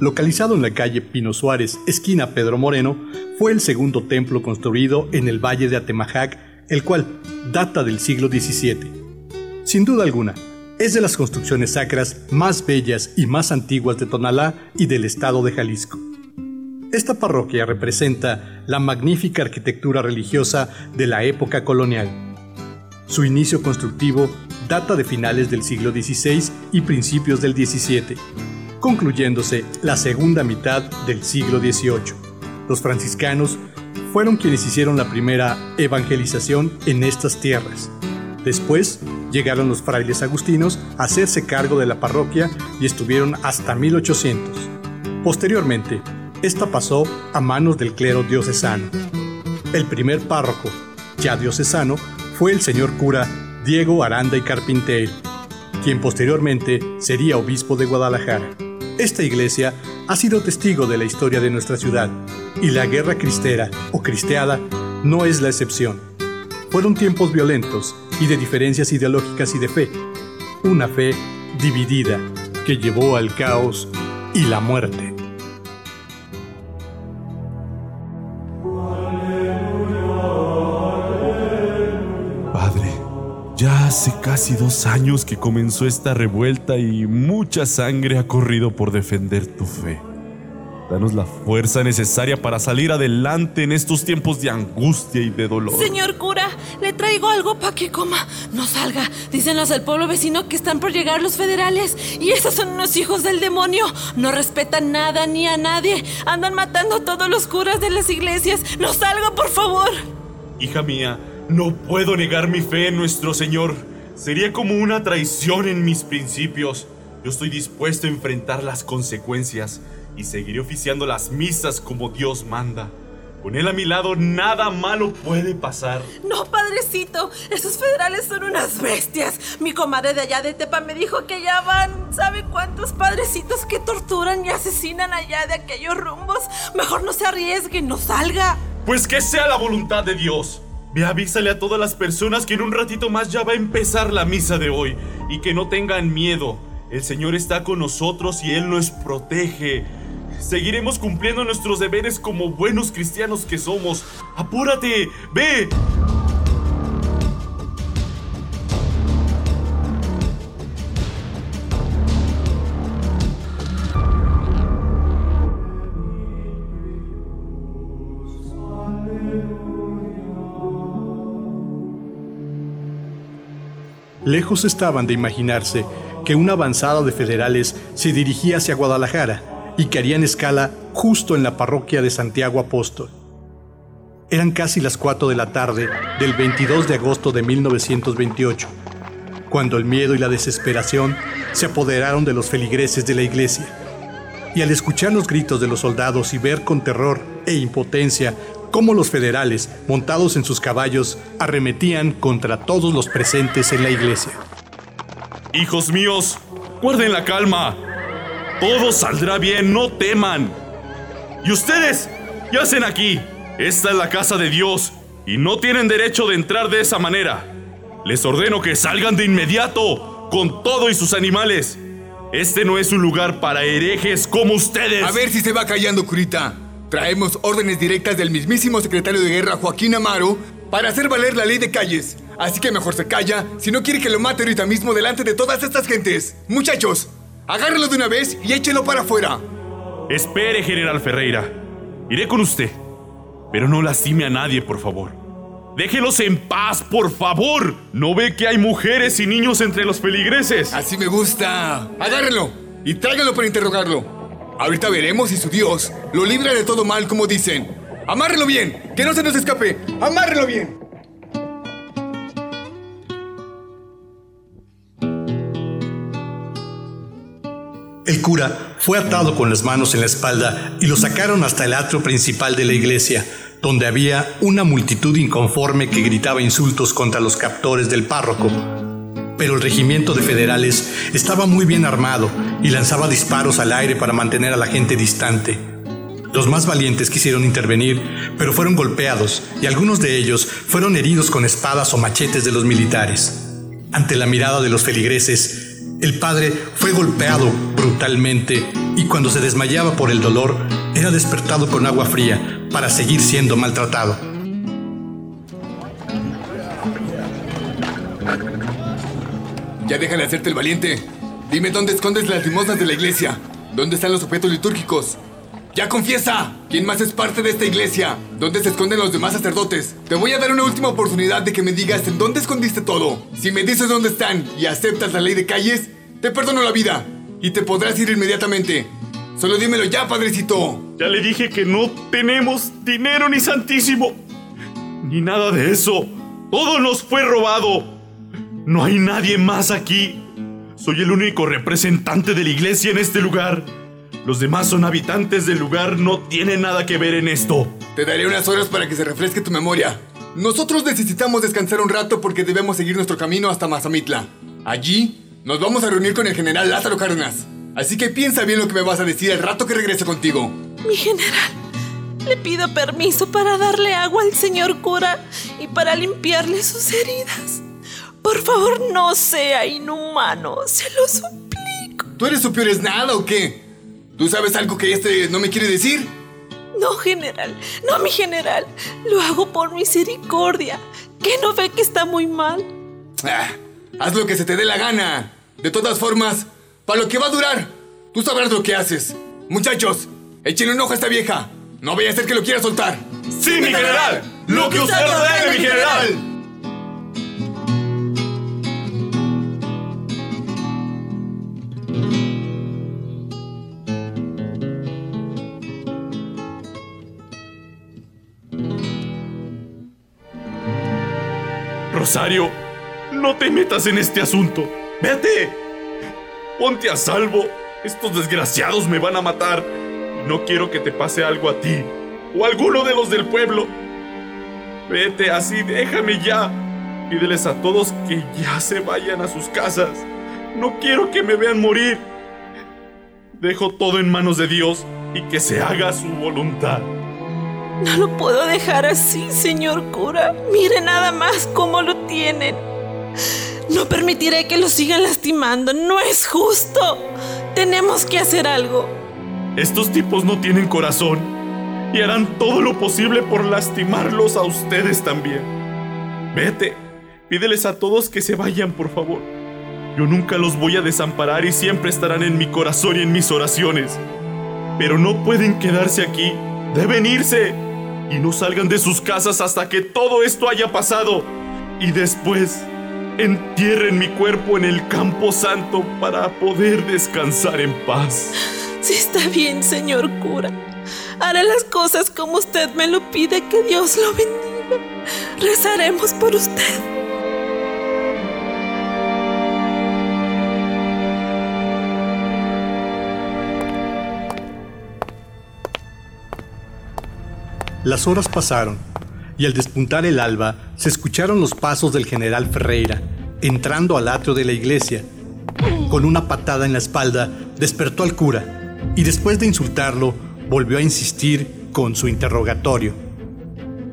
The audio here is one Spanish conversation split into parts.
localizado en la calle Pino Suárez, esquina Pedro Moreno, fue el segundo templo construido en el valle de Atemajac, el cual data del siglo XVII. Sin duda alguna, es de las construcciones sacras más bellas y más antiguas de Tonalá y del estado de Jalisco. Esta parroquia representa la magnífica arquitectura religiosa de la época colonial. Su inicio constructivo data de finales del siglo XVI y principios del XVII, concluyéndose la segunda mitad del siglo XVIII. Los franciscanos fueron quienes hicieron la primera evangelización en estas tierras. Después llegaron los frailes agustinos a hacerse cargo de la parroquia y estuvieron hasta 1800. Posteriormente, esta pasó a manos del clero diocesano. El primer párroco, ya diocesano, fue el señor cura Diego Aranda y Carpintel, quien posteriormente sería obispo de Guadalajara. Esta iglesia ha sido testigo de la historia de nuestra ciudad y la guerra cristera o cristeada no es la excepción. Fueron tiempos violentos y de diferencias ideológicas y de fe. Una fe dividida que llevó al caos y la muerte. Casi dos años que comenzó esta revuelta y mucha sangre ha corrido por defender tu fe. Danos la fuerza necesaria para salir adelante en estos tiempos de angustia y de dolor. Señor cura, le traigo algo para que coma. No salga. Dicen los del pueblo vecino que están por llegar los federales. Y esos son unos hijos del demonio. No respetan nada ni a nadie. Andan matando a todos los curas de las iglesias. No salga, por favor. Hija mía, no puedo negar mi fe en nuestro Señor. Sería como una traición en mis principios. Yo estoy dispuesto a enfrentar las consecuencias y seguiré oficiando las misas como Dios manda. Con él a mi lado nada malo puede pasar. No, padrecito, esos federales son unas bestias. Mi comadre de allá de Tepa me dijo que ya van, ¿sabe cuántos padrecitos que torturan y asesinan allá de aquellos rumbos? Mejor no se arriesgue, no salga. Pues que sea la voluntad de Dios. Ve avísale a todas las personas que en un ratito más ya va a empezar la misa de hoy y que no tengan miedo. El Señor está con nosotros y Él nos protege. Seguiremos cumpliendo nuestros deberes como buenos cristianos que somos. ¡Apúrate! ¡Ve! Lejos estaban de imaginarse que una avanzada de federales se dirigía hacia Guadalajara y que harían escala justo en la parroquia de Santiago Apóstol. Eran casi las 4 de la tarde del 22 de agosto de 1928, cuando el miedo y la desesperación se apoderaron de los feligreses de la iglesia. Y al escuchar los gritos de los soldados y ver con terror e impotencia cómo los federales, montados en sus caballos, arremetían contra todos los presentes en la iglesia. Hijos míos, guarden la calma. Todo saldrá bien, no teman. ¿Y ustedes? ¿Qué hacen aquí? Esta es la casa de Dios y no tienen derecho de entrar de esa manera. Les ordeno que salgan de inmediato con todo y sus animales. Este no es un lugar para herejes como ustedes. A ver si se va callando, curita. Traemos órdenes directas del mismísimo secretario de guerra Joaquín Amaro para hacer valer la ley de calles. Así que mejor se calla si no quiere que lo mate ahorita mismo delante de todas estas gentes. Muchachos, agárrelo de una vez y échelo para afuera. Espere, general Ferreira. Iré con usted. Pero no lastime a nadie, por favor. Déjelos en paz, por favor. ¿No ve que hay mujeres y niños entre los feligreses? Así me gusta. Agárrenlo y tráiganlo para interrogarlo. Ahorita veremos si su Dios lo libra de todo mal, como dicen. ¡Amárrelo bien! ¡Que no se nos escape! ¡Amárrelo bien! El cura fue atado con las manos en la espalda y lo sacaron hasta el atrio principal de la iglesia, donde había una multitud inconforme que gritaba insultos contra los captores del párroco, pero el regimiento de federales estaba muy bien armado y lanzaba disparos al aire para mantener a la gente distante. Los más valientes quisieron intervenir, pero fueron golpeados y algunos de ellos fueron heridos con espadas o machetes de los militares. Ante la mirada de los feligreses, El padre fue golpeado brutalmente y cuando se desmayaba por el dolor, era despertado con agua fría para seguir siendo maltratado. Ya déjale hacerte el valiente. Dime dónde escondes las limosnas de la iglesia. ¿Dónde están los objetos litúrgicos? ¡Ya confiesa! ¿Quién más es parte de esta iglesia? ¿Dónde se esconden los demás sacerdotes? Te voy a dar una última oportunidad de que me digas en dónde escondiste todo. Si me dices dónde están y aceptas la ley de calles, te perdono la vida y te podrás ir inmediatamente. Solo dímelo ya, padrecito. Ya le dije que no tenemos dinero ni santísimo. Ni nada de eso. Todo nos fue robado. No hay nadie más aquí. Soy el único representante de la iglesia en este lugar. Los demás son habitantes del lugar, no tienen nada que ver en esto. Te daré unas horas para que se refresque tu memoria. Nosotros necesitamos descansar un rato porque debemos seguir nuestro camino hasta Mazamitla. Allí nos vamos a reunir con el general Lázaro Cárdenas. Así que piensa bien lo que me vas a decir el rato que regrese contigo. Mi general, le pido permiso para darle agua al señor cura y para limpiarle sus heridas. Por favor, no sea inhumano, se lo suplico. ¿Tú eres su peor es nada o qué? ¿Tú sabes algo que este no me quiere decir? No, general, no, mi general. Lo hago por misericordia. ¿Qué no ve que está muy mal? Ah, haz lo que se te dé la gana. De todas formas, para lo que va a durar, tú sabrás lo que haces. Muchachos, échenle un ojo a esta vieja. No vaya a ser que lo quiera soltar. ¡Sí, mi general! ¡Lo que usted ordene, mi general! Rosario, no te metas en este asunto. Vete. Ponte a salvo. Estos desgraciados me van a matar. No quiero que te pase algo a ti o a alguno de los del pueblo. Vete así, déjame ya. Pídeles a todos que ya se vayan a sus casas. No quiero que me vean morir. Dejo todo en manos de Dios y que se haga su voluntad. No lo puedo dejar así, señor cura. Mire nada más cómo lo tienen. No permitiré que lo sigan lastimando. No es justo. Tenemos que hacer algo. Estos tipos no tienen corazón y harán todo lo posible por lastimarlos a ustedes también. Vete, pídeles a todos que se vayan, por favor. Yo nunca los voy a desamparar y siempre estarán en mi corazón y en mis oraciones. Pero no pueden quedarse aquí. Deben irse y no salgan de sus casas hasta que todo esto haya pasado. Y después entierren mi cuerpo en el campo santo para poder descansar en paz. Sí está bien, señor cura. Haré las cosas como usted me lo pide, que Dios lo bendiga. Rezaremos por usted. Las horas pasaron y al despuntar el alba se escucharon los pasos del general Ferreira entrando al atrio de la iglesia. Con una patada en la espalda despertó al cura y después de insultarlo volvió a insistir con su interrogatorio.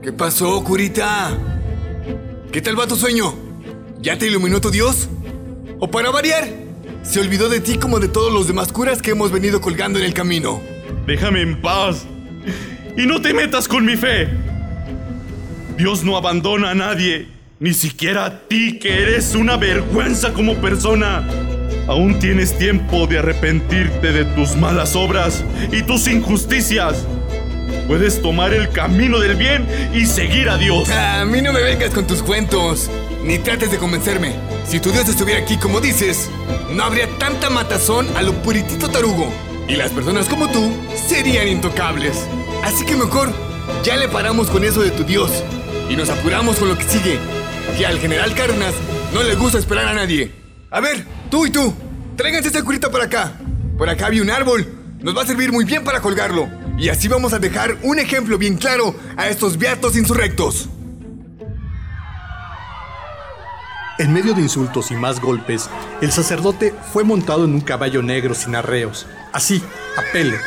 ¿Qué pasó, curita? ¿Qué tal va tu sueño? ¿Ya te iluminó tu Dios? ¿O para variar? Se olvidó de ti como de todos los demás curas que hemos venido colgando en el camino. Déjame en paz y no te metas con mi fe. Dios no abandona a nadie, ni siquiera a ti que eres una vergüenza como persona. Aún tienes tiempo de arrepentirte de tus malas obras y tus injusticias. Puedes tomar el camino del bien y seguir a Dios. A mí no me vengas con tus cuentos, ni trates de convencerme. Si tu Dios estuviera aquí como dices, no habría tanta matazón a lo puritito tarugo. Y las personas como tú serían intocables. Así que mejor, ya le paramos con eso de tu Dios. Y nos apuramos con lo que sigue. Que al general Cárdenas no le gusta esperar a nadie. A ver, tú y tú, tráiganse esa curita para acá. Por acá había un árbol. Nos va a servir muy bien para colgarlo. Y así vamos a dejar un ejemplo bien claro a estos beatos insurrectos. En medio de insultos y más golpes, el sacerdote fue montado en un caballo negro sin arreos, así, a pele.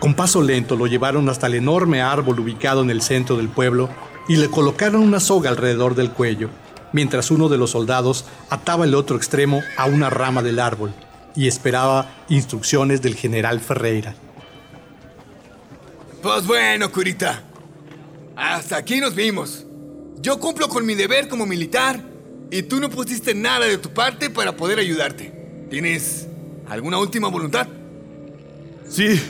Con paso lento lo llevaron hasta el enorme árbol ubicado en el centro del pueblo y le colocaron una soga alrededor del cuello. mientras uno de los soldados ataba el otro extremo a una rama del árbol y esperaba instrucciones del general Ferreira. Pues bueno, curita. Hasta aquí nos vimos. Yo cumplo con mi deber como militar y tú no pusiste nada de tu parte para poder ayudarte. ¿Tienes alguna última voluntad? Sí.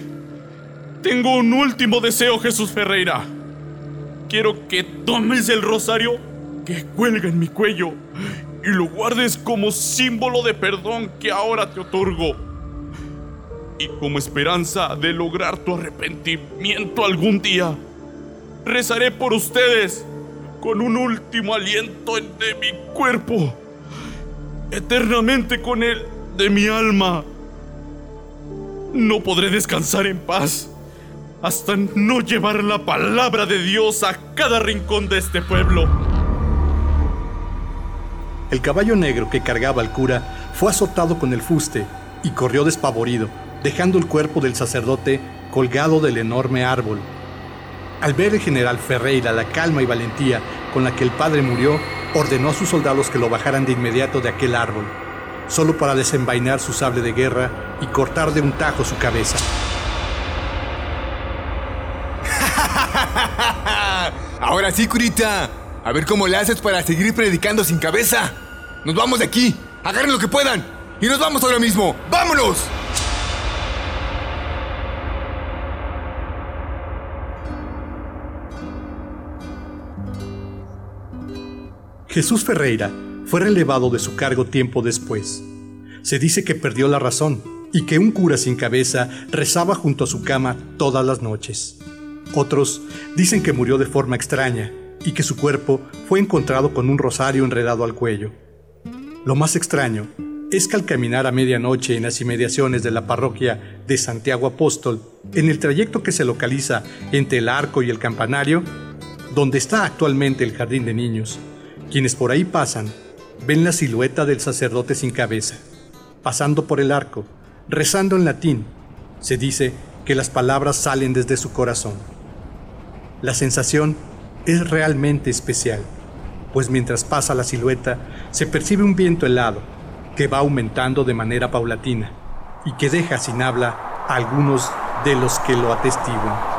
Tengo un último deseo, Jesús Ferreira. Quiero que tomes el rosario que cuelga en mi cuello y lo guardes como símbolo de perdón que ahora te otorgo. Y como esperanza de lograr tu arrepentimiento algún día, rezaré por ustedes con un último aliento de mi cuerpo, eternamente con él de mi alma. No podré descansar en paz hasta no llevar la palabra de Dios a cada rincón de este pueblo. El caballo negro que cargaba al cura fue azotado con el fuste y corrió despavorido, dejando el cuerpo del sacerdote colgado del enorme árbol. Al ver el general Ferreira la calma y valentía con la que el padre murió, ordenó a sus soldados que lo bajaran de inmediato de aquel árbol, solo para desenvainar su sable de guerra y cortar de un tajo su cabeza. Ahora sí, curita. A ver cómo le haces para seguir predicando sin cabeza. Nos vamos de aquí. Agarren lo que puedan. Y nos vamos ahora mismo. ¡Vámonos! Jesús Ferreira fue relevado de su cargo tiempo después. Se dice que perdió la razón y que un cura sin cabeza rezaba junto a su cama todas las noches. Otros dicen que murió de forma extraña y que su cuerpo fue encontrado con un rosario enredado al cuello. Lo más extraño es que al caminar a medianoche en las inmediaciones de la parroquia de Santiago Apóstol, en el trayecto que se localiza entre el arco y el campanario, donde está actualmente el jardín de niños, quienes por ahí pasan ven la silueta del sacerdote sin cabeza, pasando por el arco, rezando en latín. Se dice que las palabras salen desde su corazón. La sensación es realmente especial, pues mientras pasa la silueta se percibe un viento helado que va aumentando de manera paulatina y que deja sin habla a algunos de los que lo atestiguan.